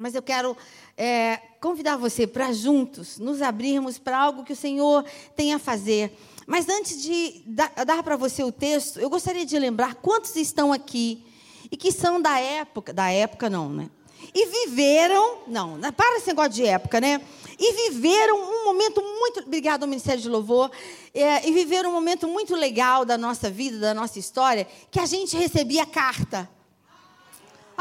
Mas eu quero é, convidar você para juntos nos abrirmos para algo que o Senhor tem a fazer. Mas antes de dar, para você o texto, eu gostaria de lembrar quantos estão aqui e que são da época, da época não, né? E viveram, não, né? para esse negócio de época, né? E viveram um momento muito, obrigado ao Ministério de Louvor, é, e viveram um momento muito legal da nossa vida, da nossa história, que a gente recebia carta.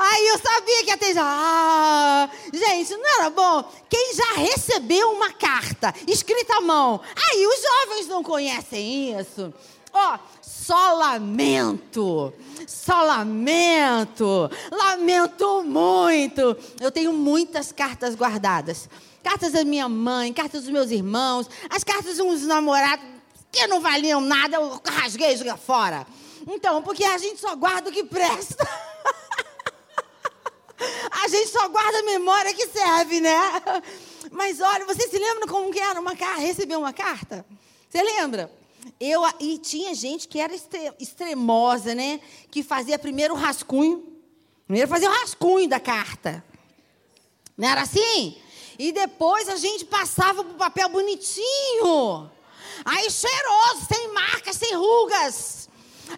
Aí eu sabia que ia ter. Ah, gente, não era bom? Quem já recebeu uma carta escrita à mão? Aí os jovens não conhecem isso. Ó, oh, só lamento, só lamento, lamento muito. Eu tenho muitas cartas guardadas. Cartas da minha mãe, cartas dos meus irmãos, as cartas uns namorados que não valiam nada, eu rasguei e joguei fora. Então, porque a gente só guarda o que presta. A gente só guarda a memória que serve, né? Mas olha, você se lembra como que era uma carta, receber uma carta? Você lembra? Eu, e tinha gente que era extremosa, né? Que fazia primeiro o rascunho. Primeiro fazia o rascunho da carta. Não era assim? E depois a gente passava para o papel bonitinho. Aí cheiroso, sem marcas, sem rugas.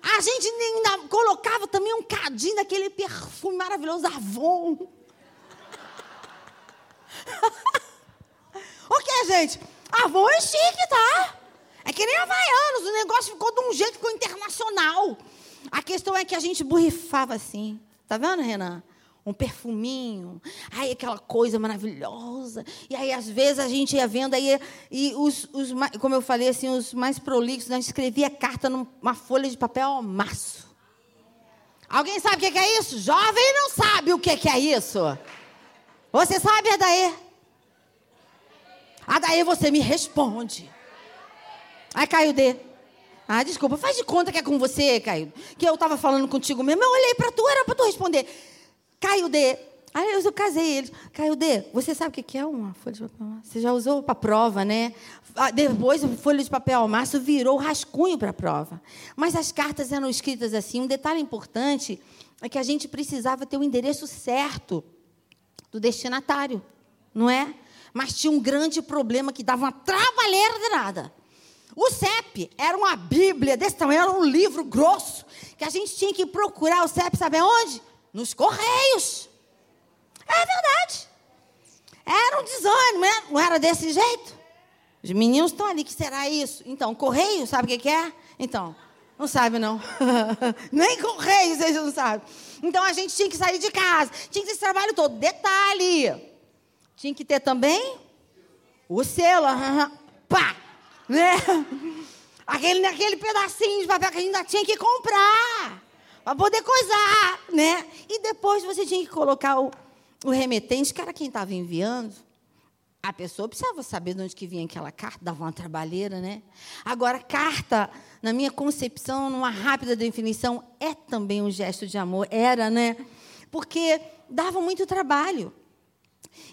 A gente ainda colocava também um cadinho daquele perfume maravilhoso Avon. o que, gente? Avon é chique, tá? É que nem Havaianos, o negócio ficou de um jeito, ficou internacional. A questão é que a gente borrifava assim. Tá vendo, Renan? Um perfuminho, aí aquela coisa maravilhosa. E aí, às vezes, a gente ia vendo, aí, e os, os como eu falei, assim, os mais prolixos, nós escrevia carta numa folha de papel maço. Alguém sabe o que é isso? Jovem não sabe o que é isso. Você sabe, Adaê? Adaê, você me responde. Aí, Caio D. Ah, desculpa, faz de conta que é com você, Caio. Que eu estava falando contigo mesmo. Eu olhei para tu, era para tu responder. Caio D. Aí eu casei eles. Caio D, você sabe o que é uma folha de papel Você já usou para prova, né? Ah, depois, folha de papel maço virou rascunho para a prova. Mas as cartas eram escritas assim. Um detalhe importante é que a gente precisava ter o endereço certo do destinatário, não é? Mas tinha um grande problema que dava uma trabalheira danada. O CEP era uma Bíblia desse tamanho, era um livro grosso, que a gente tinha que procurar o CEP, sabe onde? Nos Correios. É verdade. Era um desânimo, né? não era desse jeito. Os meninos estão ali, que será isso? Então, Correio, sabe o que é? Então, não sabe não. Nem Correio, vocês não sabem. Então, a gente tinha que sair de casa, tinha que ter esse trabalho todo. Detalhe, tinha que ter também o selo, pá, né? Aquele, aquele pedacinho de papel que a gente ainda tinha que comprar para poder coisar, né? E depois você tinha que colocar o, o remetente, que era quem estava enviando. A pessoa precisava saber de onde que vinha aquela carta, dava uma trabalheira, né? Agora, carta, na minha concepção, numa rápida definição, é também um gesto de amor. Era, né? Porque dava muito trabalho.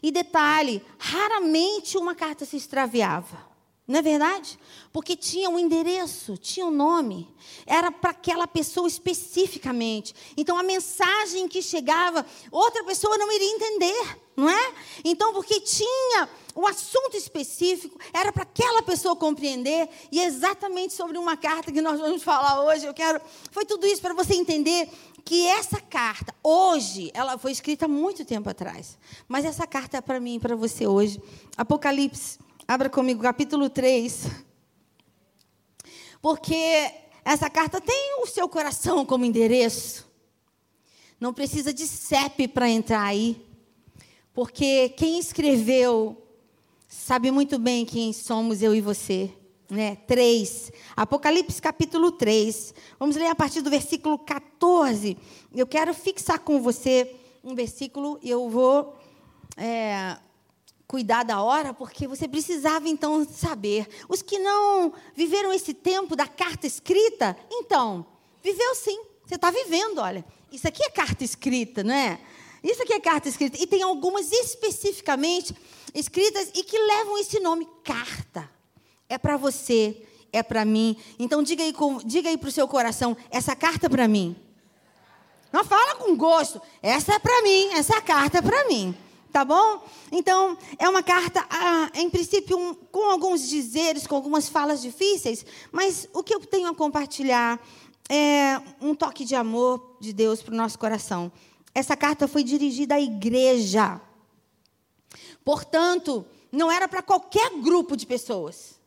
E detalhe, raramente uma carta se extraviava. Não é verdade? Porque tinha um endereço, tinha um nome. Era para aquela pessoa especificamente. Então a mensagem que chegava, outra pessoa não iria entender, não é? Então, porque tinha o um assunto específico, era para aquela pessoa compreender. E é exatamente sobre uma carta que nós vamos falar hoje. Eu quero. Foi tudo isso para você entender que essa carta, hoje, ela foi escrita há muito tempo atrás. Mas essa carta é para mim e para você hoje. Apocalipse Abra comigo capítulo 3. Porque essa carta tem o seu coração como endereço. Não precisa de CEP para entrar aí. Porque quem escreveu sabe muito bem quem somos eu e você. Né? 3. Apocalipse capítulo 3. Vamos ler a partir do versículo 14. Eu quero fixar com você um versículo e eu vou é, cuidar da hora, porque você precisava então saber. Os que não viveram esse tempo da carta escrita, então, viveu sim. Você está vivendo, olha. Isso aqui é carta escrita, não é? Isso aqui é carta escrita. E tem algumas especificamente escritas e que levam esse nome, carta. É para você, é para mim. Então diga aí, diga aí para o seu coração, essa carta é para mim. Não fala com gosto. Essa é para mim, essa carta é para mim. Tá bom? Então, é uma carta, ah, em princípio, um, com alguns dizeres, com algumas falas difíceis, mas o que eu tenho a compartilhar é um toque de amor de Deus para o nosso coração. Essa carta foi dirigida à igreja. Portanto, não era para qualquer grupo de pessoas.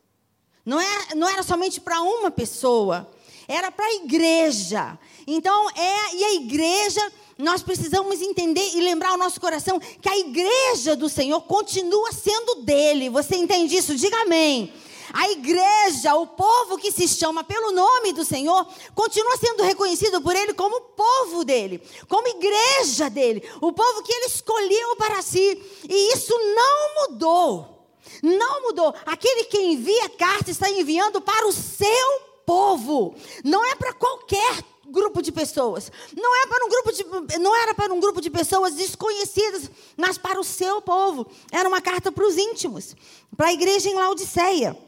Não era, é, não era somente para uma pessoa. Era para a igreja. Então, é, e a igreja, nós precisamos entender e lembrar o nosso coração que a igreja do Senhor continua sendo dele. Você entende isso? Diga amém. A igreja, o povo que se chama pelo nome do Senhor, continua sendo reconhecido por ele como povo dele, como igreja dele, o povo que ele escolheu para si. E isso não mudou. Não mudou. Aquele que envia carta está enviando para o seu povo. Não é para qualquer grupo de pessoas. Não é para um grupo de, não era para um grupo de pessoas desconhecidas, mas para o seu povo. Era uma carta para os íntimos, para a igreja em Laodiceia.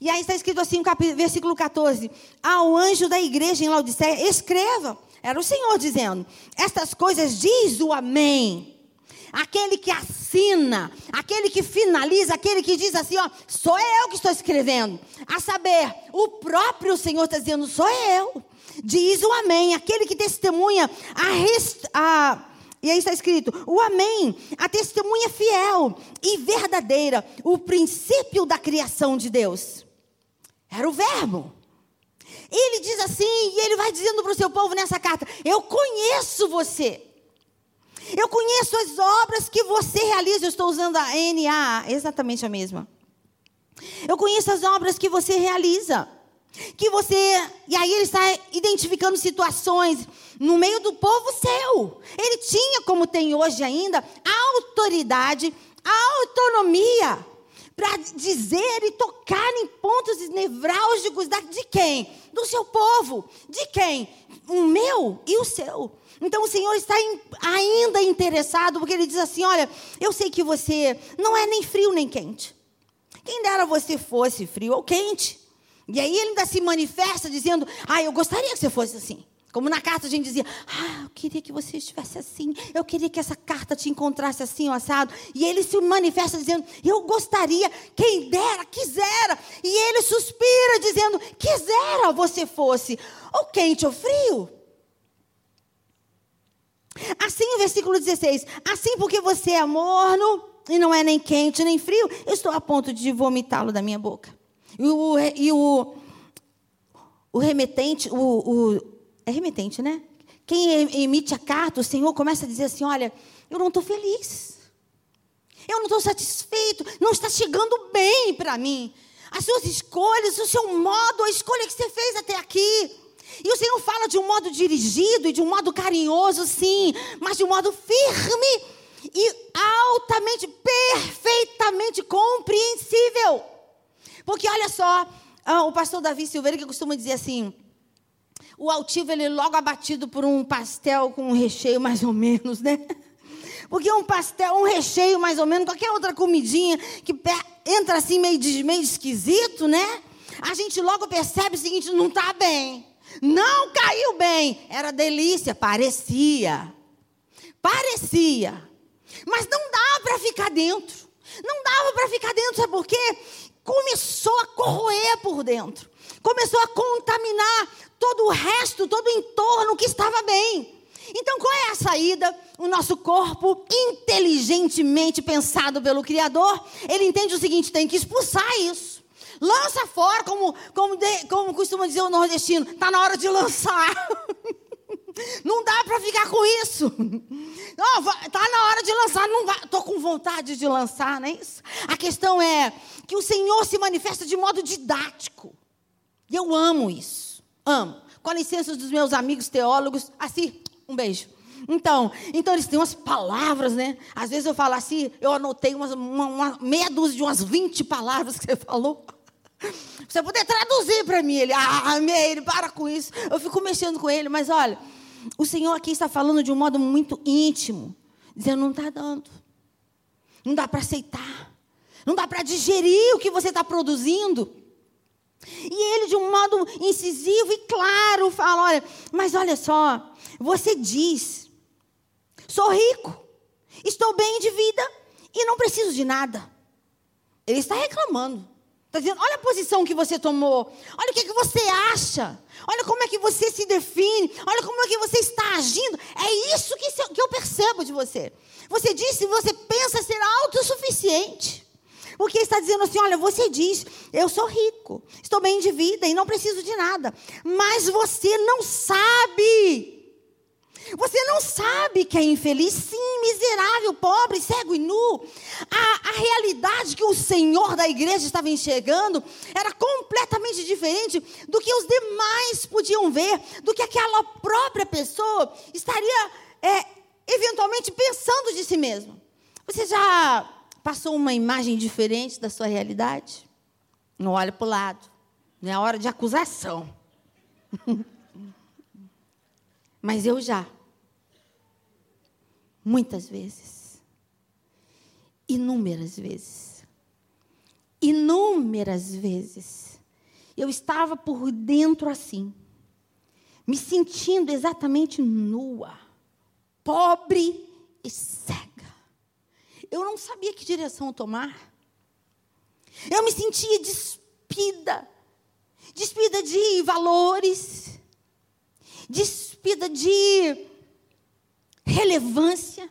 E aí está escrito assim, versículo 14: Ao anjo da igreja em Laodiceia, escreva. Era o Senhor dizendo: Estas coisas diz o Amém. Aquele que assina, aquele que finaliza, aquele que diz assim: Ó, sou eu que estou escrevendo. A saber, o próprio Senhor está dizendo: Sou eu. Diz o Amém. Aquele que testemunha a, rest, a e aí está escrito: o Amém, a testemunha fiel e verdadeira, o princípio da criação de Deus. Era o verbo. Ele diz assim, e ele vai dizendo para o seu povo nessa carta: Eu conheço você. Eu conheço as obras que você realiza. Eu estou usando a NA, exatamente a mesma. Eu conheço as obras que você realiza. Que você. E aí ele está identificando situações no meio do povo seu. Ele tinha, como tem hoje ainda, a autoridade, a autonomia para dizer e tocar em pontos nevrálgicos de quem? Do seu povo. De quem? O meu e o seu. Então o Senhor está ainda interessado, porque Ele diz assim: Olha, eu sei que você não é nem frio nem quente. Quem dera você fosse frio ou quente. E aí ele ainda se manifesta dizendo: Ah, eu gostaria que você fosse assim. Como na carta a gente dizia, ah, eu queria que você estivesse assim, eu queria que essa carta te encontrasse assim, assado. E ele se manifesta dizendo, eu gostaria, quem dera, quisera. E ele suspira dizendo, quisera você fosse, ou quente ou frio. Assim, o versículo 16, assim porque você é morno, e não é nem quente nem frio, eu estou a ponto de vomitá-lo da minha boca. E o, e o, o remetente, o, o é remetente, né? Quem emite a carta, o Senhor começa a dizer assim: olha, eu não estou feliz. Eu não estou satisfeito. Não está chegando bem para mim. As suas escolhas, o seu modo, a escolha que você fez até aqui. E o Senhor fala de um modo dirigido e de um modo carinhoso, sim, mas de um modo firme e altamente, perfeitamente compreensível. Porque olha só, ah, o pastor Davi Silveira que costuma dizer assim: o altivo ele é logo abatido por um pastel com um recheio mais ou menos, né? Porque um pastel, um recheio mais ou menos, qualquer outra comidinha que entra assim meio, meio esquisito, né? A gente logo percebe o seguinte: não está bem. Não caiu bem. Era delícia, parecia. Parecia. Mas não dava para ficar dentro. Não dava para ficar dentro, sabe por quê? Começou a corroer por dentro. Começou a contaminar todo o resto, todo o entorno que estava bem. Então, qual é a saída? O nosso corpo, inteligentemente pensado pelo Criador, ele entende o seguinte: tem que expulsar isso. Lança fora, como, como, de, como costuma dizer o nordestino, está na hora de lançar. Não dá para ficar com isso. Está na hora de lançar. Não Estou com vontade de lançar, não é isso? A questão é que o Senhor se manifesta de modo didático. E eu amo isso. Amo. Com a licença dos meus amigos teólogos, assim, um beijo. Então, então eles têm umas palavras, né? Às vezes eu falo assim, eu anotei umas, uma, uma meia dúzia de umas 20 palavras que você falou. Você poder traduzir para mim. Ele, ah, amei, ele, para com isso. Eu fico mexendo com ele, mas olha, o Senhor aqui está falando de um modo muito íntimo, dizendo: não está dando, não dá para aceitar, não dá para digerir o que você está produzindo. E ele, de um modo incisivo e claro, fala: olha, mas olha só, você diz, sou rico estou bem de vida e não preciso de nada. Ele está reclamando. Está dizendo, olha a posição que você tomou. Olha o que, que você acha. Olha como é que você se define. Olha como é que você está agindo. É isso que, que eu percebo de você. Você disse, você pensa ser autossuficiente. Porque está dizendo assim: olha, você diz, eu sou rico, estou bem de vida e não preciso de nada. Mas você não sabe. Você não sabe que é infeliz, sim, miserável, pobre, cego e nu. A, a realidade que o Senhor da igreja estava enxergando era completamente diferente do que os demais podiam ver, do que aquela própria pessoa estaria é, eventualmente pensando de si mesmo. Você já passou uma imagem diferente da sua realidade? Não olhe para o lado, não é hora de acusação. Mas eu já. Muitas vezes. Inúmeras vezes. Inúmeras vezes. Eu estava por dentro assim, me sentindo exatamente nua, pobre e cega. Eu não sabia que direção tomar. Eu me sentia despida, despida de valores, despida de relevância.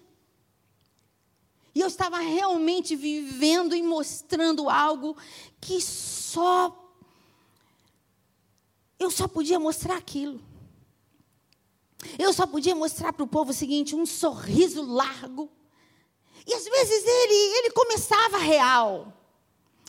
E eu estava realmente vivendo e mostrando algo que só. Eu só podia mostrar aquilo. Eu só podia mostrar para o povo o seguinte: um sorriso largo. E às vezes ele, ele começava real.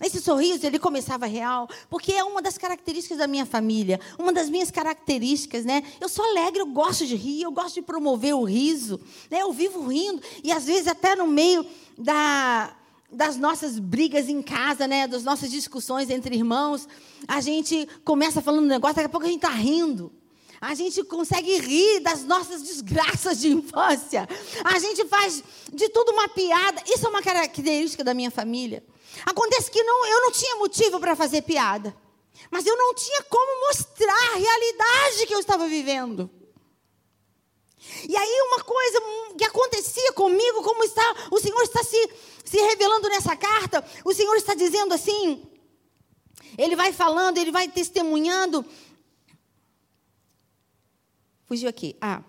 Esse sorriso, ele começava real, porque é uma das características da minha família, uma das minhas características, né? Eu sou alegre, eu gosto de rir, eu gosto de promover o riso, né? Eu vivo rindo, e às vezes até no meio da, das nossas brigas em casa, né? Das nossas discussões entre irmãos, a gente começa falando um negócio, daqui a pouco a gente está rindo. A gente consegue rir das nossas desgraças de infância. A gente faz de tudo uma piada. Isso é uma característica da minha família. Acontece que não, eu não tinha motivo para fazer piada. Mas eu não tinha como mostrar a realidade que eu estava vivendo. E aí uma coisa que acontecia comigo, como está, o Senhor está se, se revelando nessa carta, o Senhor está dizendo assim, ele vai falando, ele vai testemunhando. Fugiu aqui. Ah,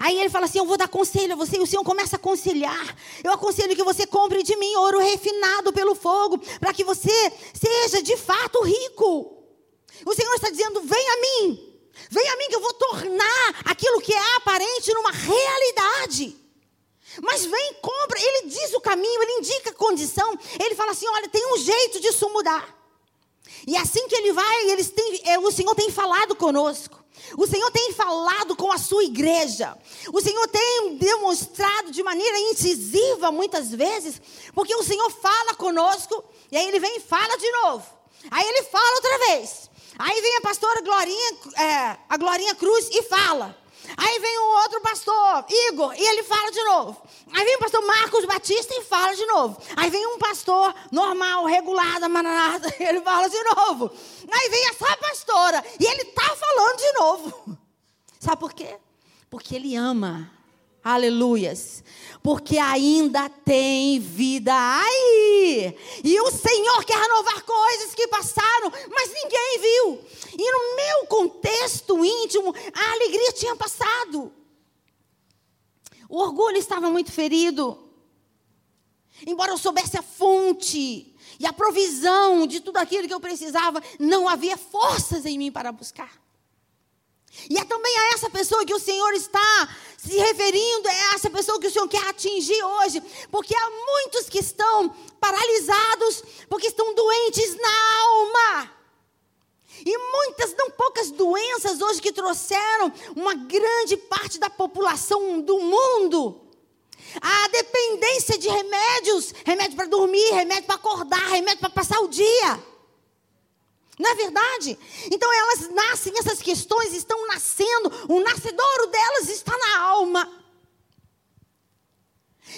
Aí ele fala assim: Eu vou dar conselho a você, e o Senhor começa a aconselhar. Eu aconselho que você compre de mim ouro refinado pelo fogo, para que você seja de fato rico. O Senhor está dizendo: Vem a mim, vem a mim, que eu vou tornar aquilo que é aparente numa realidade. Mas vem, compra. Ele diz o caminho, ele indica a condição. Ele fala assim: Olha, tem um jeito disso mudar. E assim que ele vai, eles têm, é, o Senhor tem falado conosco. O Senhor tem falado com a sua igreja. O Senhor tem demonstrado de maneira incisiva muitas vezes, porque o Senhor fala conosco e aí ele vem e fala de novo. Aí ele fala outra vez. Aí vem a pastora Glorinha, é, a Glorinha Cruz e fala. Aí vem um outro pastor, Igor, e ele fala de novo. Aí vem o pastor Marcos Batista e fala de novo. Aí vem um pastor normal, regulado, manada, e ele fala de novo. Aí vem essa pastora e ele está falando de novo. Sabe por quê? Porque ele ama. Aleluias. Porque ainda tem vida aí. E o Senhor quer renovar coisas que passaram, mas ninguém viu. E no meu contexto íntimo, a alegria tinha passado. O orgulho estava muito ferido. Embora eu soubesse a fonte e a provisão de tudo aquilo que eu precisava, não havia forças em mim para buscar. E é também a essa pessoa que o Senhor está se referindo, é essa pessoa que o Senhor quer atingir hoje, porque há muitos que estão paralisados, porque estão doentes na alma. E muitas, não poucas doenças hoje que trouxeram uma grande parte da população do mundo. A dependência de remédios, remédio para dormir, remédio para acordar, remédio para passar o dia. Não é verdade? Então elas nascem, essas questões estão nascendo, o nascedouro delas está na alma.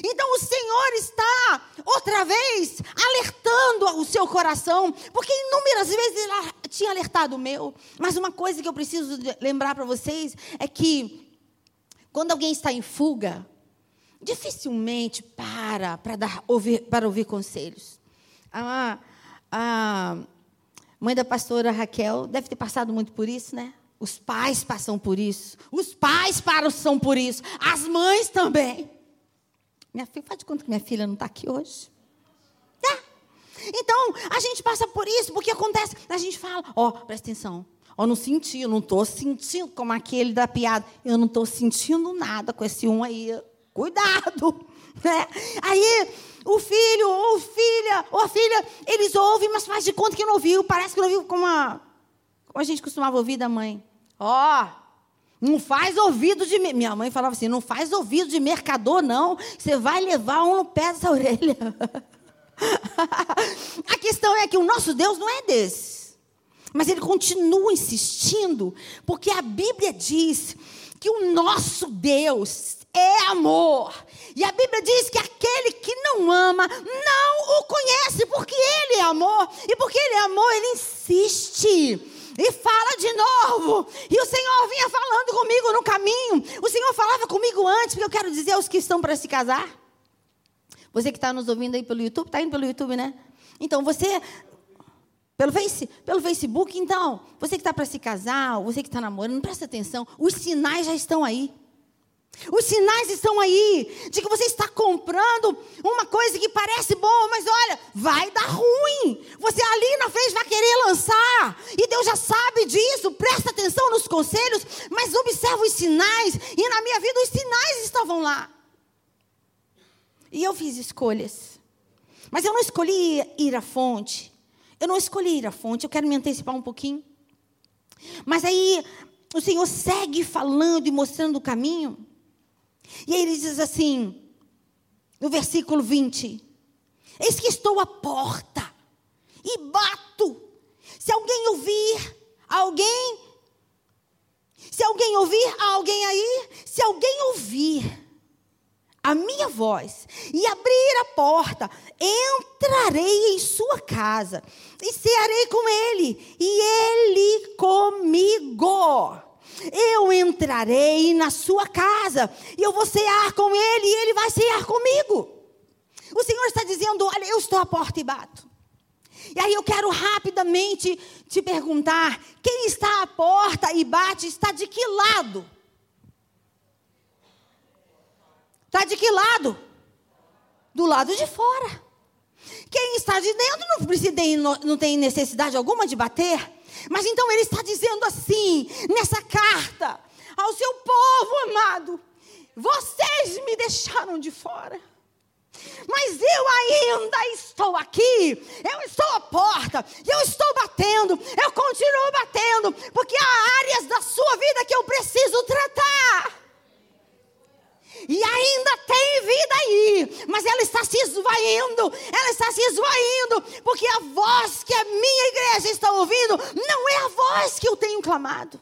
Então o Senhor está, outra vez, alertando o seu coração, porque inúmeras vezes ele tinha alertado o meu. Mas uma coisa que eu preciso lembrar para vocês é que, quando alguém está em fuga, dificilmente para para, dar, ouvir, para ouvir conselhos. A, a mãe da pastora Raquel deve ter passado muito por isso, né? Os pais passam por isso. Os pais passam por isso. As mães também. Minha filha, faz de conta que minha filha não está aqui hoje. É. Então, a gente passa por isso, porque acontece, a gente fala, ó, oh, presta atenção, ó, oh, não senti, eu não estou sentindo como aquele da piada, eu não estou sentindo nada com esse um aí, cuidado, né? Aí, o filho, ou filha, ou a filha, eles ouvem, mas faz de conta que não ouviu, parece que não ouviu como a, como a gente costumava ouvir da mãe. Ó, oh, não faz ouvido de. Minha mãe falava assim: não faz ouvido de mercador, não. Você vai levar um no pé dessa orelha. a questão é que o nosso Deus não é desse. Mas ele continua insistindo, porque a Bíblia diz que o nosso Deus é amor. E a Bíblia diz que aquele que não ama não o conhece, porque ele é amor. E porque ele é amor, ele insiste e fala de novo. E o Senhor vinha falando comigo no caminho. O Senhor falava comigo antes, porque eu quero dizer aos que estão para se casar. Você que está nos ouvindo aí pelo YouTube, está indo pelo YouTube, né? Então você. Pelo, face, pelo Facebook, então, você que está para se casar, você que está namorando, presta atenção, os sinais já estão aí. Os sinais estão aí de que você está comprando uma coisa que parece boa, mas olha, vai dar ruim. Você ali na frente vai querer lançar. E Deus já sabe disso. Presta atenção nos conselhos, mas observa os sinais. E na minha vida os sinais estavam lá. E eu fiz escolhas. Mas eu não escolhi ir à fonte. Eu não escolhi ir à fonte. Eu quero me antecipar um pouquinho. Mas aí o Senhor segue falando e mostrando o caminho. E ele diz assim, no versículo 20: Eis que estou à porta e bato. Se alguém ouvir, alguém. Se alguém ouvir, alguém aí. Se alguém ouvir a minha voz e abrir a porta, entrarei em sua casa e cearei com ele, e ele comigo eu entrarei na sua casa e eu vou cear com ele e ele vai cear comigo. O Senhor está dizendo: Olha, eu estou à porta e bato. E aí eu quero rapidamente te perguntar: quem está à porta e bate está de que lado? Está de que lado? Do lado de fora. Quem está de dentro não, precisa, não tem necessidade alguma de bater. Mas então ele está dizendo assim, nessa carta, ao seu povo amado: vocês me deixaram de fora. Mas eu ainda estou aqui, eu estou à porta, eu estou batendo, eu continuo batendo, porque há áreas da sua vida que eu preciso tratar. E ainda tem vida aí, mas ela está se esvaindo, ela está se esvaindo, porque a voz que a minha igreja está ouvindo não é a voz que eu tenho clamado.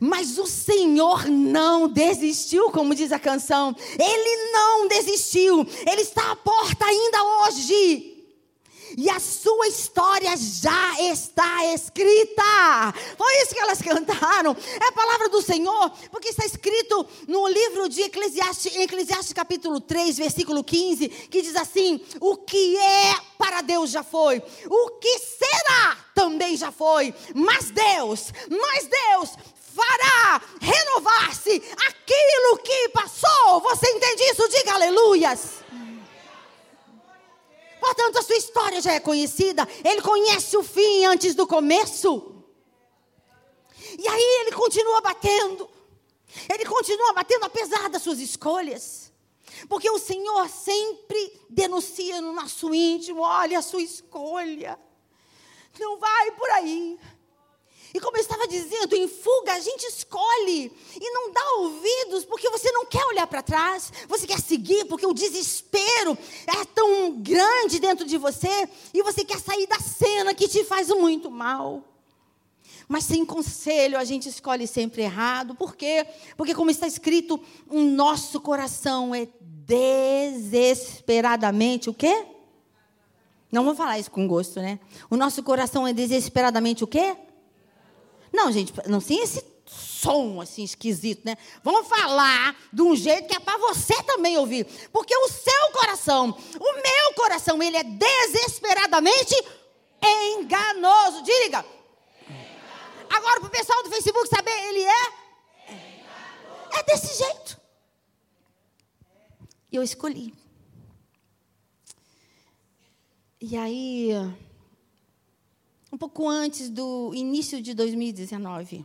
Mas o Senhor não desistiu, como diz a canção. Ele não desistiu. Ele está à porta ainda hoje. E a sua história já está escrita. Foi isso que elas cantaram. É a palavra do Senhor, porque está escrito no livro de Eclesiastes, Eclesiastes capítulo 3, versículo 15, que diz assim: O que é para Deus já foi, o que será também já foi, mas Deus, mas Deus fará renovar-se aquilo que passou. Você entende isso? Diga aleluias. Portanto, a sua história já é conhecida. Ele conhece o fim antes do começo. E aí ele continua batendo. Ele continua batendo apesar das suas escolhas. Porque o Senhor sempre denuncia no nosso íntimo: olha a sua escolha. Não vai por aí. E como eu estava dizendo, em fuga a gente escolhe e não dá ouvidos porque você não quer olhar para trás, você quer seguir porque o desespero é tão grande dentro de você e você quer sair da cena que te faz muito mal. Mas sem conselho a gente escolhe sempre errado. Por quê? Porque, como está escrito, o nosso coração é desesperadamente o quê? Não vou falar isso com gosto, né? O nosso coração é desesperadamente o quê? Não, gente, não tem esse som assim esquisito, né? Vamos falar de um jeito que é para você também ouvir. Porque o seu coração, o meu coração, ele é desesperadamente enganoso. Diga. Agora, para o pessoal do Facebook saber, ele é? É desse jeito. E eu escolhi. E aí, um pouco antes do início de 2019,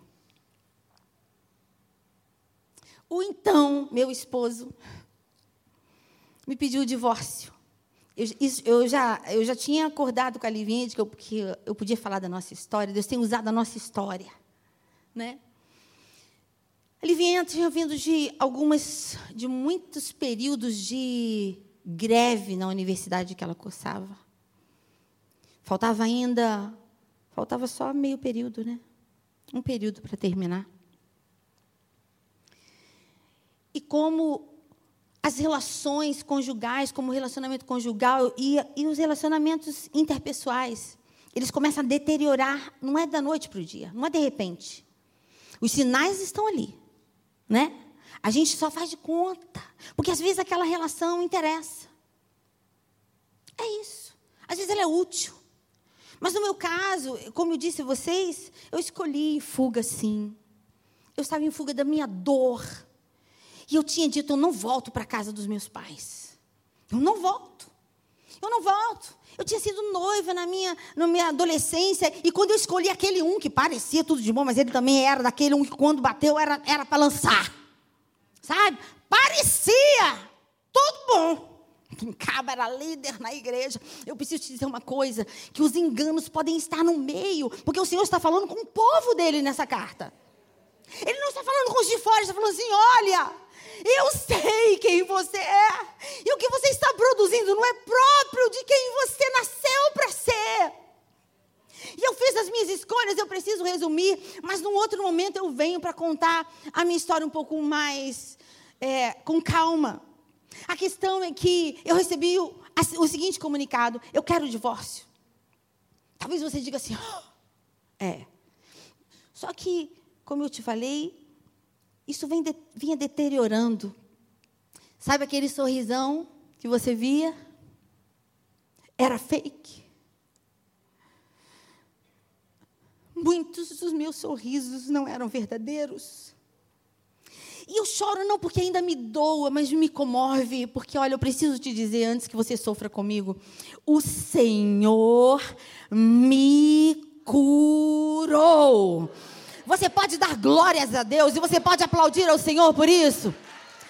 o então meu esposo me pediu o divórcio. Eu, isso, eu, já, eu já tinha acordado com a Livinha de que eu, que eu podia falar da nossa história, Deus tem usado a nossa história. Né? A Livinha tinha vindo de algumas, de muitos períodos de greve na universidade que ela cursava. Faltava ainda, faltava só meio período, né? Um período para terminar. E como as relações conjugais, como o relacionamento conjugal e, e os relacionamentos interpessoais, eles começam a deteriorar, não é da noite para o dia, não é de repente. Os sinais estão ali, né? A gente só faz de conta, porque às vezes aquela relação interessa. É isso. Às vezes ela é útil. Mas no meu caso, como eu disse a vocês, eu escolhi fuga sim. Eu estava em fuga da minha dor. E eu tinha dito: eu não volto para a casa dos meus pais. Eu não volto. Eu não volto. Eu tinha sido noiva na minha, na minha adolescência, e quando eu escolhi aquele um que parecia tudo de bom, mas ele também era daquele um que quando bateu era, para lançar. Sabe? Parecia tudo bom. Caba era líder na igreja. Eu preciso te dizer uma coisa: que os enganos podem estar no meio, porque o Senhor está falando com o povo dele nessa carta. Ele não está falando com os de fora, ele está falando assim: olha, eu sei quem você é, e o que você está produzindo não é próprio de quem você nasceu para ser. E eu fiz as minhas escolhas, eu preciso resumir, mas num outro momento eu venho para contar a minha história um pouco mais é, com calma. A questão é que eu recebi o, o seguinte comunicado: eu quero o divórcio. Talvez você diga assim, oh, é. Só que, como eu te falei, isso vem de, vinha deteriorando. Sabe aquele sorrisão que você via? Era fake. Muitos dos meus sorrisos não eram verdadeiros. E eu choro não porque ainda me doa, mas me comove, porque olha, eu preciso te dizer antes que você sofra comigo, o Senhor me curou. Você pode dar glórias a Deus e você pode aplaudir ao Senhor por isso.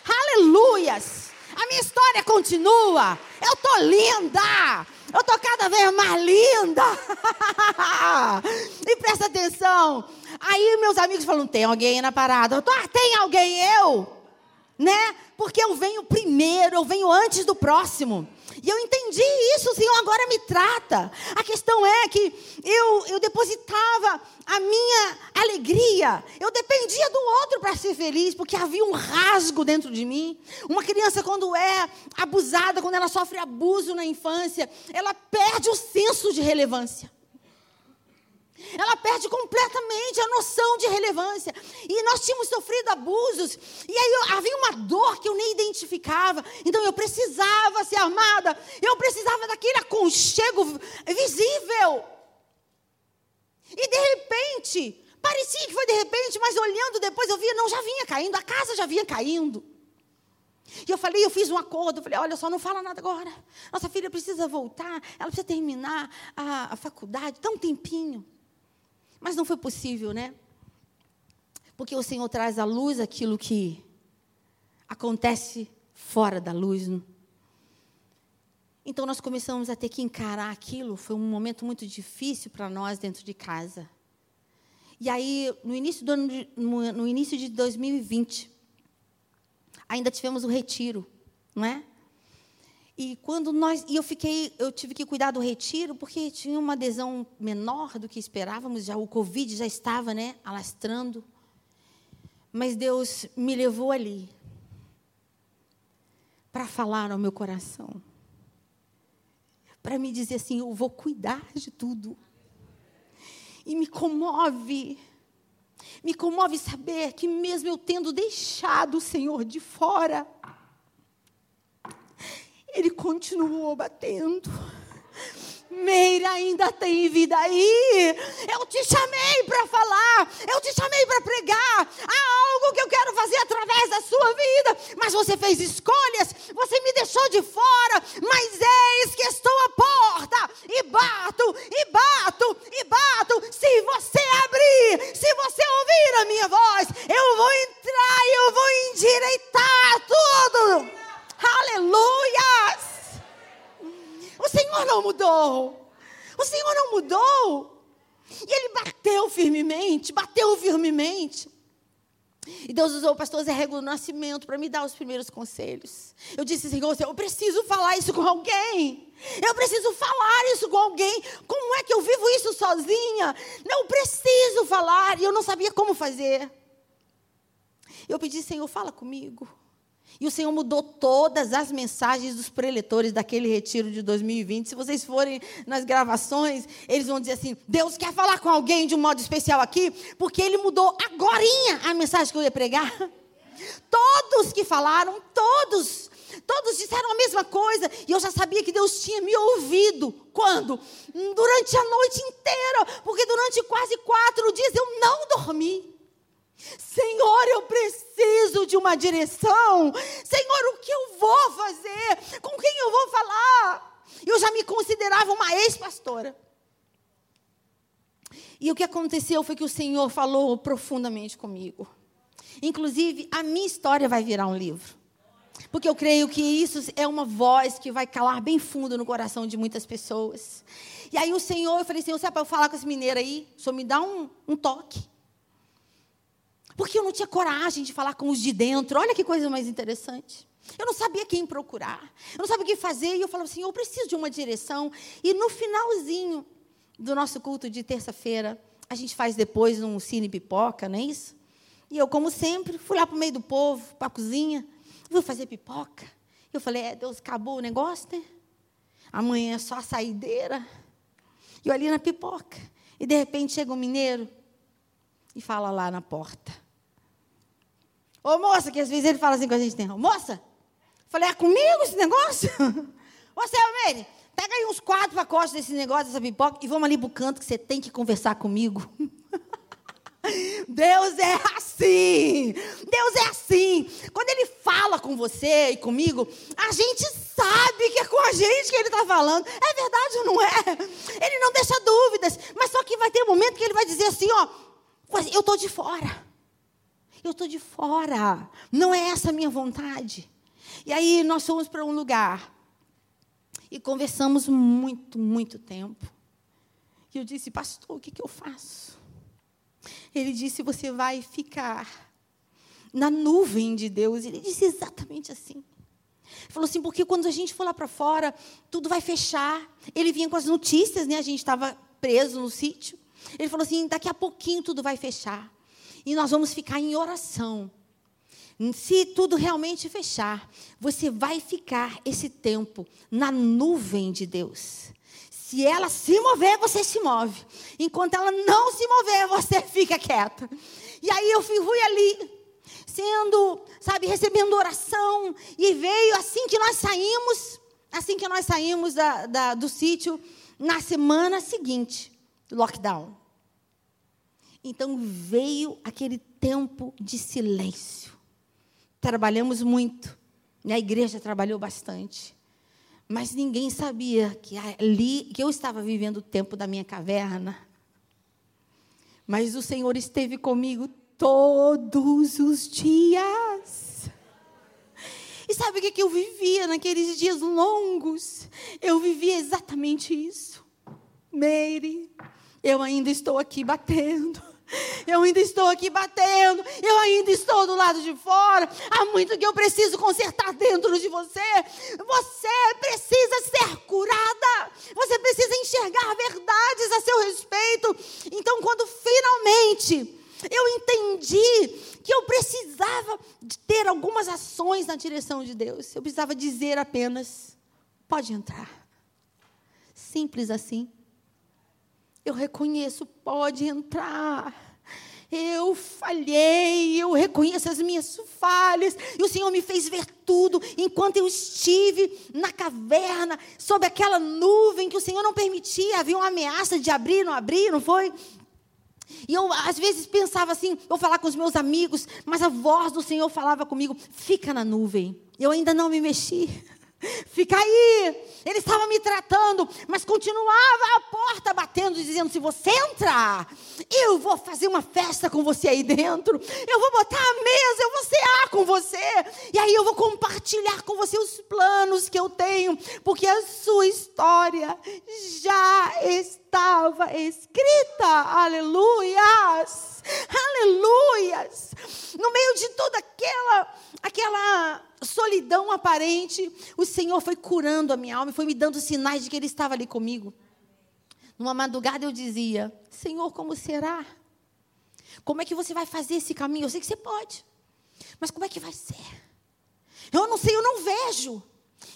Aleluias! A minha história continua. Eu tô linda. Eu tô cada vez mais linda. e presta atenção. Aí meus amigos falam: tem alguém na parada? Eu tô, ah, tem alguém eu? Né? Porque eu venho primeiro, eu venho antes do próximo. E eu entendi isso, o Senhor agora me trata. A questão é que eu, eu depositava a minha alegria, eu dependia do outro para ser feliz, porque havia um rasgo dentro de mim. Uma criança, quando é abusada, quando ela sofre abuso na infância, ela perde o senso de relevância. Ela perde completamente a noção de relevância. E nós tínhamos sofrido abusos. E aí eu, havia uma dor que eu nem identificava. Então eu precisava ser amada. Eu precisava daquele aconchego visível. E de repente, parecia que foi de repente, mas olhando depois eu via, não, já vinha caindo, a casa já vinha caindo. E eu falei, eu fiz um acordo, eu falei, olha só, não fala nada agora. Nossa filha precisa voltar, ela precisa terminar a, a faculdade, dá um tempinho. Mas não foi possível, né? Porque o Senhor traz à luz aquilo que acontece fora da luz. Então nós começamos a ter que encarar aquilo. Foi um momento muito difícil para nós dentro de casa. E aí, no início, do de, no início de 2020, ainda tivemos o retiro, não é? E quando nós, e eu fiquei, eu tive que cuidar do retiro porque tinha uma adesão menor do que esperávamos, já o Covid já estava, né, alastrando. Mas Deus me levou ali para falar ao meu coração. Para me dizer assim, eu vou cuidar de tudo. E me comove Me comove saber que, mesmo eu tendo deixado o Senhor de fora, Ele continuou batendo. Meira ainda tem vida aí. Eu te chamei para falar, eu te chamei para pregar. Há algo que eu quero fazer através da sua vida, mas você fez escolhas, você me deixou de fora. Mas Deus usou o pastor Zé Rego do Nascimento para me dar os primeiros conselhos. Eu disse, Senhor, eu preciso falar isso com alguém. Eu preciso falar isso com alguém. Como é que eu vivo isso sozinha? Não preciso falar. E eu não sabia como fazer. Eu pedi, Senhor, fala comigo. E o Senhor mudou todas as mensagens dos preletores daquele retiro de 2020. Se vocês forem nas gravações, eles vão dizer assim: Deus quer falar com alguém de um modo especial aqui, porque Ele mudou agorinha a mensagem que eu ia pregar. Todos que falaram, todos, todos disseram a mesma coisa. E eu já sabia que Deus tinha me ouvido. Quando? Durante a noite inteira. Porque durante quase quatro dias eu não dormi. Senhor, eu preciso de uma direção. Senhor, o que eu vou fazer? Com quem eu vou falar? Eu já me considerava uma ex-pastora. E o que aconteceu foi que o Senhor falou profundamente comigo. Inclusive, a minha história vai virar um livro. Porque eu creio que isso é uma voz que vai calar bem fundo no coração de muitas pessoas. E aí o Senhor, eu falei, Senhor, você é para eu falar com esse mineiro aí? O Senhor me dá um, um toque. Porque eu não tinha coragem de falar com os de dentro. Olha que coisa mais interessante. Eu não sabia quem procurar. Eu não sabia o que fazer. E eu falava assim: eu preciso de uma direção. E no finalzinho do nosso culto de terça-feira, a gente faz depois um cine pipoca, não é isso? E eu, como sempre, fui lá para o meio do povo, para a cozinha. Vou fazer pipoca. Eu falei: é, Deus, acabou o negócio, né? Amanhã é só a saideira. E eu ali na pipoca. E de repente chega um mineiro e fala lá na porta. Ô moça, que às vezes ele fala assim com a gente, tem, né? moça, falei, é comigo esse negócio? Ô, Selmeire, pega aí uns quatro pacotes desse negócio, dessa pipoca, e vamos ali pro canto que você tem que conversar comigo. Deus é assim. Deus é assim. Quando Ele fala com você e comigo, a gente sabe que é com a gente que Ele está falando. É verdade ou não é? Ele não deixa dúvidas. Mas só que vai ter um momento que Ele vai dizer assim: ó, eu estou de fora. Eu estou de fora. Não é essa a minha vontade. E aí nós fomos para um lugar e conversamos muito, muito tempo. E eu disse, pastor, o que, que eu faço? Ele disse, você vai ficar na nuvem de Deus. Ele disse exatamente assim. Ele falou assim, porque quando a gente for lá para fora, tudo vai fechar. Ele vinha com as notícias, né? A gente estava preso no sítio. Ele falou assim: daqui a pouquinho tudo vai fechar e nós vamos ficar em oração. Se tudo realmente fechar, você vai ficar esse tempo na nuvem de Deus. Se ela se mover, você se move. Enquanto ela não se mover, você fica quieta. E aí eu fui ali, sendo, sabe, recebendo oração. E veio assim que nós saímos, assim que nós saímos da, da, do sítio, na semana seguinte, lockdown. Então veio aquele tempo de silêncio. Trabalhamos muito, né? a igreja trabalhou bastante. Mas ninguém sabia que ali que eu estava vivendo o tempo da minha caverna. Mas o Senhor esteve comigo todos os dias. E sabe o que eu vivia naqueles dias longos? Eu vivia exatamente isso. Meire, eu ainda estou aqui batendo. Eu ainda estou aqui batendo, eu ainda estou do lado de fora. Há muito que eu preciso consertar dentro de você. Você precisa ser curada. Você precisa enxergar verdades a seu respeito. Então, quando finalmente eu entendi que eu precisava de ter algumas ações na direção de Deus, eu precisava dizer apenas: pode entrar. Simples assim. Eu reconheço, pode entrar. Eu falhei, eu reconheço as minhas falhas, e o Senhor me fez ver tudo enquanto eu estive na caverna, sob aquela nuvem que o Senhor não permitia, havia uma ameaça de abrir, não abrir, não foi? E eu, às vezes, pensava assim, eu falar com os meus amigos, mas a voz do Senhor falava comigo: fica na nuvem. Eu ainda não me mexi. Fica aí. Ele estava me tratando, mas continuava a porta batendo, dizendo: se você entrar, eu vou fazer uma festa com você aí dentro. Eu vou botar a mesa, eu vou cear com você. E aí eu vou compartilhar com você os planos que eu tenho, porque a sua história já estava escrita. Aleluias! Aleluias! No meio de toda aquela aquela solidão aparente, o Senhor foi curando a minha alma e foi me dando sinais de que Ele estava ali comigo. Numa madrugada eu dizia: Senhor, como será? Como é que você vai fazer esse caminho? Eu sei que você pode, mas como é que vai ser? Eu não sei, eu não vejo.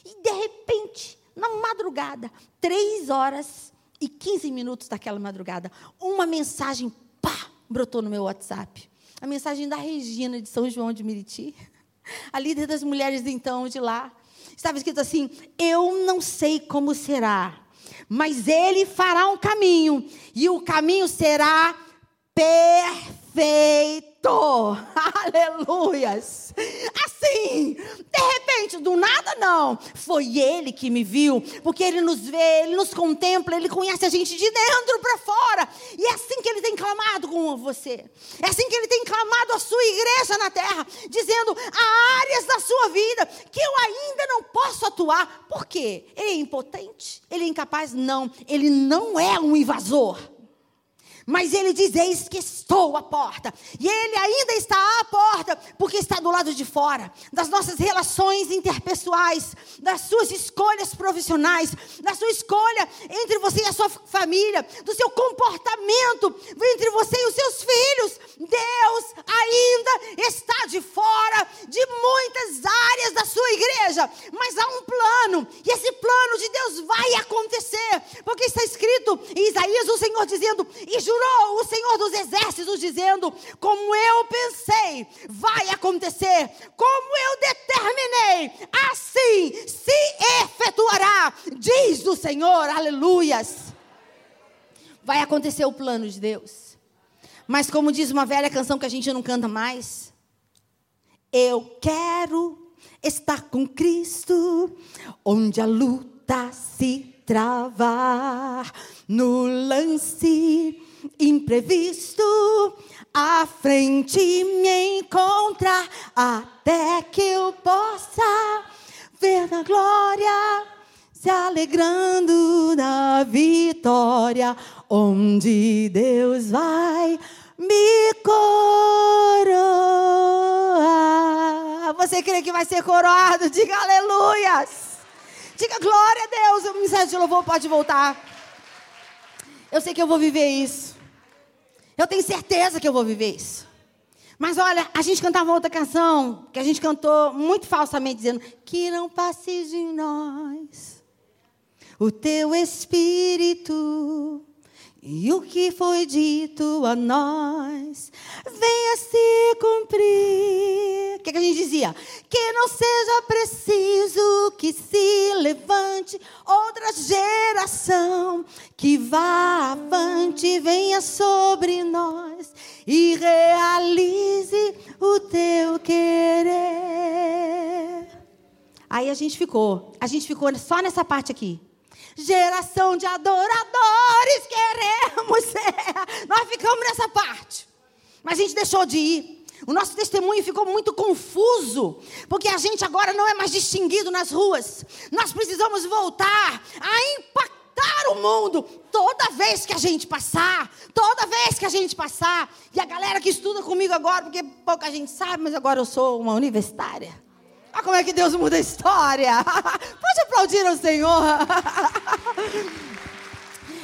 E de repente, na madrugada, três horas e 15 minutos daquela madrugada, uma mensagem, pá, brotou no meu WhatsApp. A mensagem da Regina de São João de Meriti a líder das mulheres então de lá. Estava escrito assim: Eu não sei como será, mas ele fará um caminho, e o caminho será perfeito. Aleluias. Assim, de repente, do nada não. Foi ele que me viu, porque ele nos vê, ele nos contempla, ele conhece a gente de dentro para fora. E é assim que ele tem clamado com você. É assim que ele tem clamado a sua igreja na terra, dizendo: há áreas da sua vida que eu ainda não posso atuar. Por quê? Ele é impotente? Ele é incapaz? Não, ele não é um invasor. Mas ele diz: Eis que estou à porta. E ele ainda está à porta, porque está do lado de fora das nossas relações interpessoais, das suas escolhas profissionais, da sua escolha entre você e a sua família, do seu comportamento entre você e os seus filhos. Deus ainda está de fora de muitas áreas da sua igreja, mas há um plano, e esse plano de Deus vai acontecer, porque está escrito em Isaías o Senhor dizendo: E jurou o Senhor dos Exércitos, dizendo: Como eu pensei, vai acontecer, como eu determinei, assim se efetuará, diz o Senhor, aleluias. Vai acontecer o plano de Deus. Mas, como diz uma velha canção que a gente não canta mais, eu quero estar com Cristo, onde a luta se travar, no lance imprevisto à frente me encontrar até que eu possa ver na glória se alegrando na vitória onde Deus vai me coroar. Você crê que vai ser coroado? Diga aleluias. Diga glória a Deus. O ministério de louvor pode voltar. Eu sei que eu vou viver isso. Eu tenho certeza que eu vou viver isso. Mas olha, a gente cantava outra canção que a gente cantou muito falsamente, dizendo: Que não passe de nós o teu espírito. E o que foi dito a nós venha se cumprir. O que, que, a gente dizia? Que não seja preciso que se levante outra geração, que vá avante, venha sobre nós e realize o teu querer. Aí a gente ficou, a gente ficou só nessa parte aqui geração de adoradores queremos ser. Nós ficamos nessa parte. Mas a gente deixou de ir. O nosso testemunho ficou muito confuso, porque a gente agora não é mais distinguido nas ruas. Nós precisamos voltar a impactar o mundo toda vez que a gente passar, toda vez que a gente passar. E a galera que estuda comigo agora, porque pouca gente sabe, mas agora eu sou uma universitária. Olha como é que Deus muda a história. Pode aplaudir ao Senhor.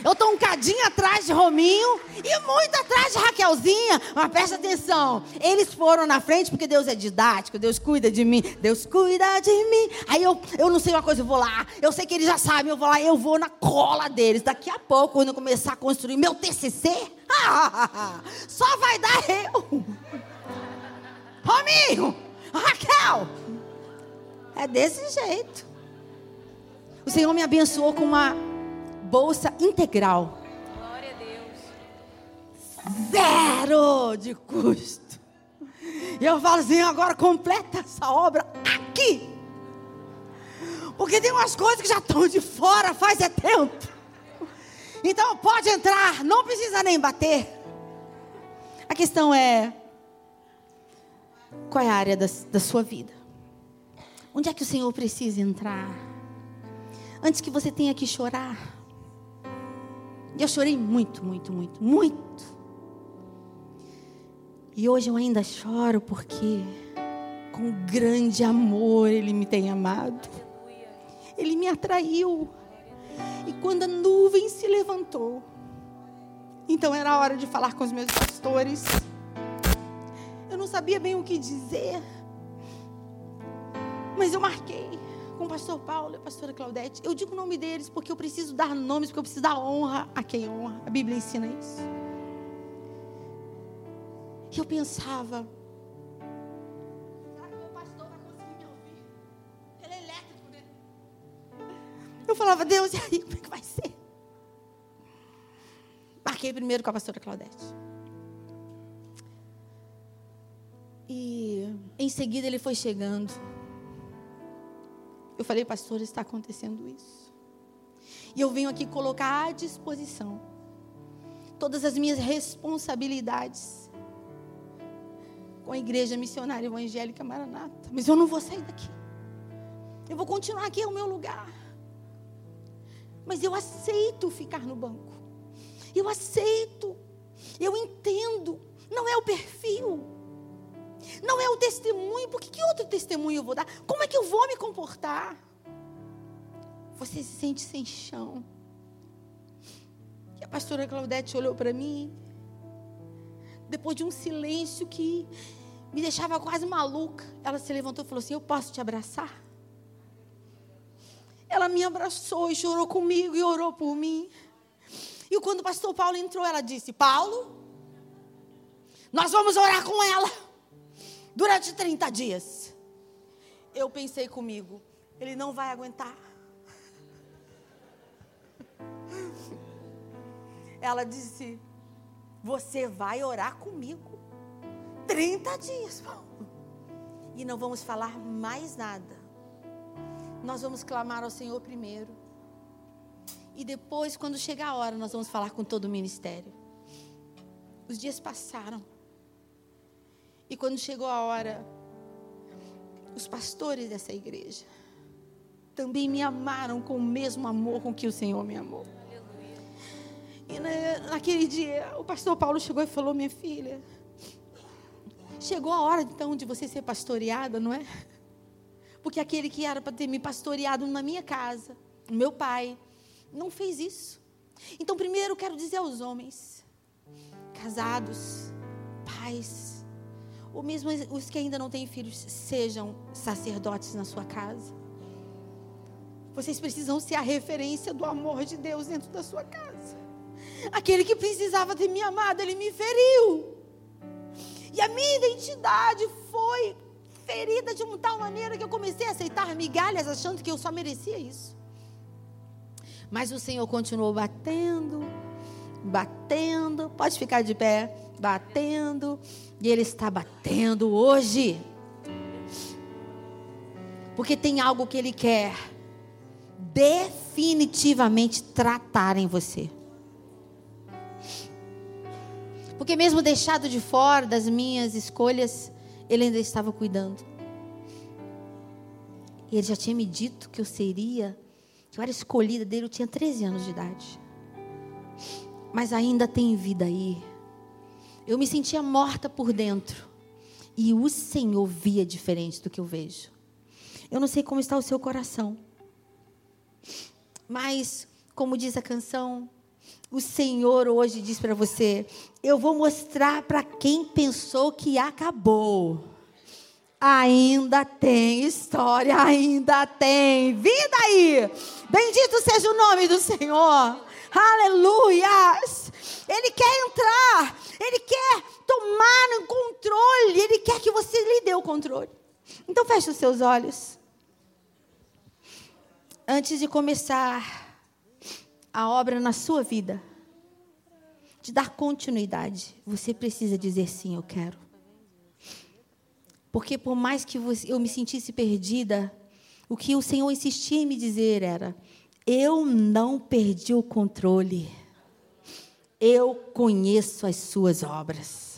Eu tô um cadinho atrás de Rominho e muito atrás de Raquelzinha. Mas presta atenção. Eles foram na frente porque Deus é didático. Deus cuida de mim. Deus cuida de mim. Aí eu, eu não sei uma coisa, eu vou lá. Eu sei que eles já sabem, eu vou lá. Eu vou na cola deles. Daqui a pouco, quando eu começar a construir meu TCC, só vai dar eu. Rominho, Raquel. É desse jeito. O Senhor me abençoou com uma bolsa integral. Glória a Deus. Zero de custo. E eu falo assim, agora completa essa obra aqui. Porque tem umas coisas que já estão de fora faz é tempo. Então pode entrar, não precisa nem bater. A questão é: qual é a área da, da sua vida? Onde é que o Senhor precisa entrar? Antes que você tenha que chorar. E eu chorei muito, muito, muito, muito. E hoje eu ainda choro porque, com grande amor, Ele me tem amado. Ele me atraiu. E quando a nuvem se levantou, então era hora de falar com os meus pastores. Eu não sabia bem o que dizer, mas eu marquei com o pastor Paulo e a pastora Claudete. Eu digo o nome deles porque eu preciso dar nomes, porque eu preciso dar honra a quem honra. A Bíblia ensina isso. E eu pensava, será que meu pastor vai conseguir me ouvir? Ele é elétrico, né? Eu falava, Deus, e aí, como é que vai ser? Marquei primeiro com a pastora Claudete. E em seguida ele foi chegando. Eu falei, pastor, está acontecendo isso. E eu venho aqui colocar à disposição todas as minhas responsabilidades com a Igreja Missionária Evangélica Maranata. Mas eu não vou sair daqui. Eu vou continuar aqui, é o meu lugar. Mas eu aceito ficar no banco. Eu aceito. Eu entendo. Não é o perfil. Não é o testemunho, porque que outro testemunho eu vou dar? Como é que eu vou me comportar? Você se sente sem chão. E a pastora Claudete olhou para mim, depois de um silêncio que me deixava quase maluca. Ela se levantou e falou assim: Eu posso te abraçar? Ela me abraçou e chorou comigo e orou por mim. E quando o pastor Paulo entrou, ela disse: Paulo, nós vamos orar com ela durante 30 dias. Eu pensei comigo, ele não vai aguentar. Ela disse: Você vai orar comigo 30 dias, Paulo. E não vamos falar mais nada. Nós vamos clamar ao Senhor primeiro. E depois, quando chegar a hora, nós vamos falar com todo o ministério. Os dias passaram. E quando chegou a hora, os pastores dessa igreja também me amaram com o mesmo amor com que o Senhor me amou. E naquele dia, o pastor Paulo chegou e falou: Minha filha, chegou a hora então de você ser pastoreada, não é? Porque aquele que era para ter me pastoreado na minha casa, meu pai, não fez isso. Então, primeiro, quero dizer aos homens, casados, pais, ou mesmo os que ainda não têm filhos, sejam sacerdotes na sua casa. Vocês precisam ser a referência do amor de Deus dentro da sua casa. Aquele que precisava ter me amado, ele me feriu. E a minha identidade foi ferida de uma tal maneira que eu comecei a aceitar migalhas achando que eu só merecia isso. Mas o Senhor continuou batendo, batendo. Pode ficar de pé, batendo. E Ele está batendo hoje. Porque tem algo que Ele quer definitivamente tratar em você. Porque mesmo deixado de fora das minhas escolhas, ele ainda estava cuidando. E ele já tinha me dito que eu seria, que eu era escolhida dele, eu tinha 13 anos de idade. Mas ainda tem vida aí. Eu me sentia morta por dentro. E o Senhor via diferente do que eu vejo. Eu não sei como está o seu coração. Mas, como diz a canção, O Senhor hoje diz para você: eu vou mostrar para quem pensou que acabou. Ainda tem história, ainda tem vida aí. Bendito seja o nome do Senhor. Aleluias! Ele quer entrar, ele quer tomar no controle, ele quer que você lhe dê o controle. Então feche os seus olhos. Antes de começar a obra na sua vida, de dar continuidade, você precisa dizer sim, eu quero. Porque por mais que eu me sentisse perdida, o que o Senhor insistia em me dizer era: eu não perdi o controle. Eu conheço as suas obras.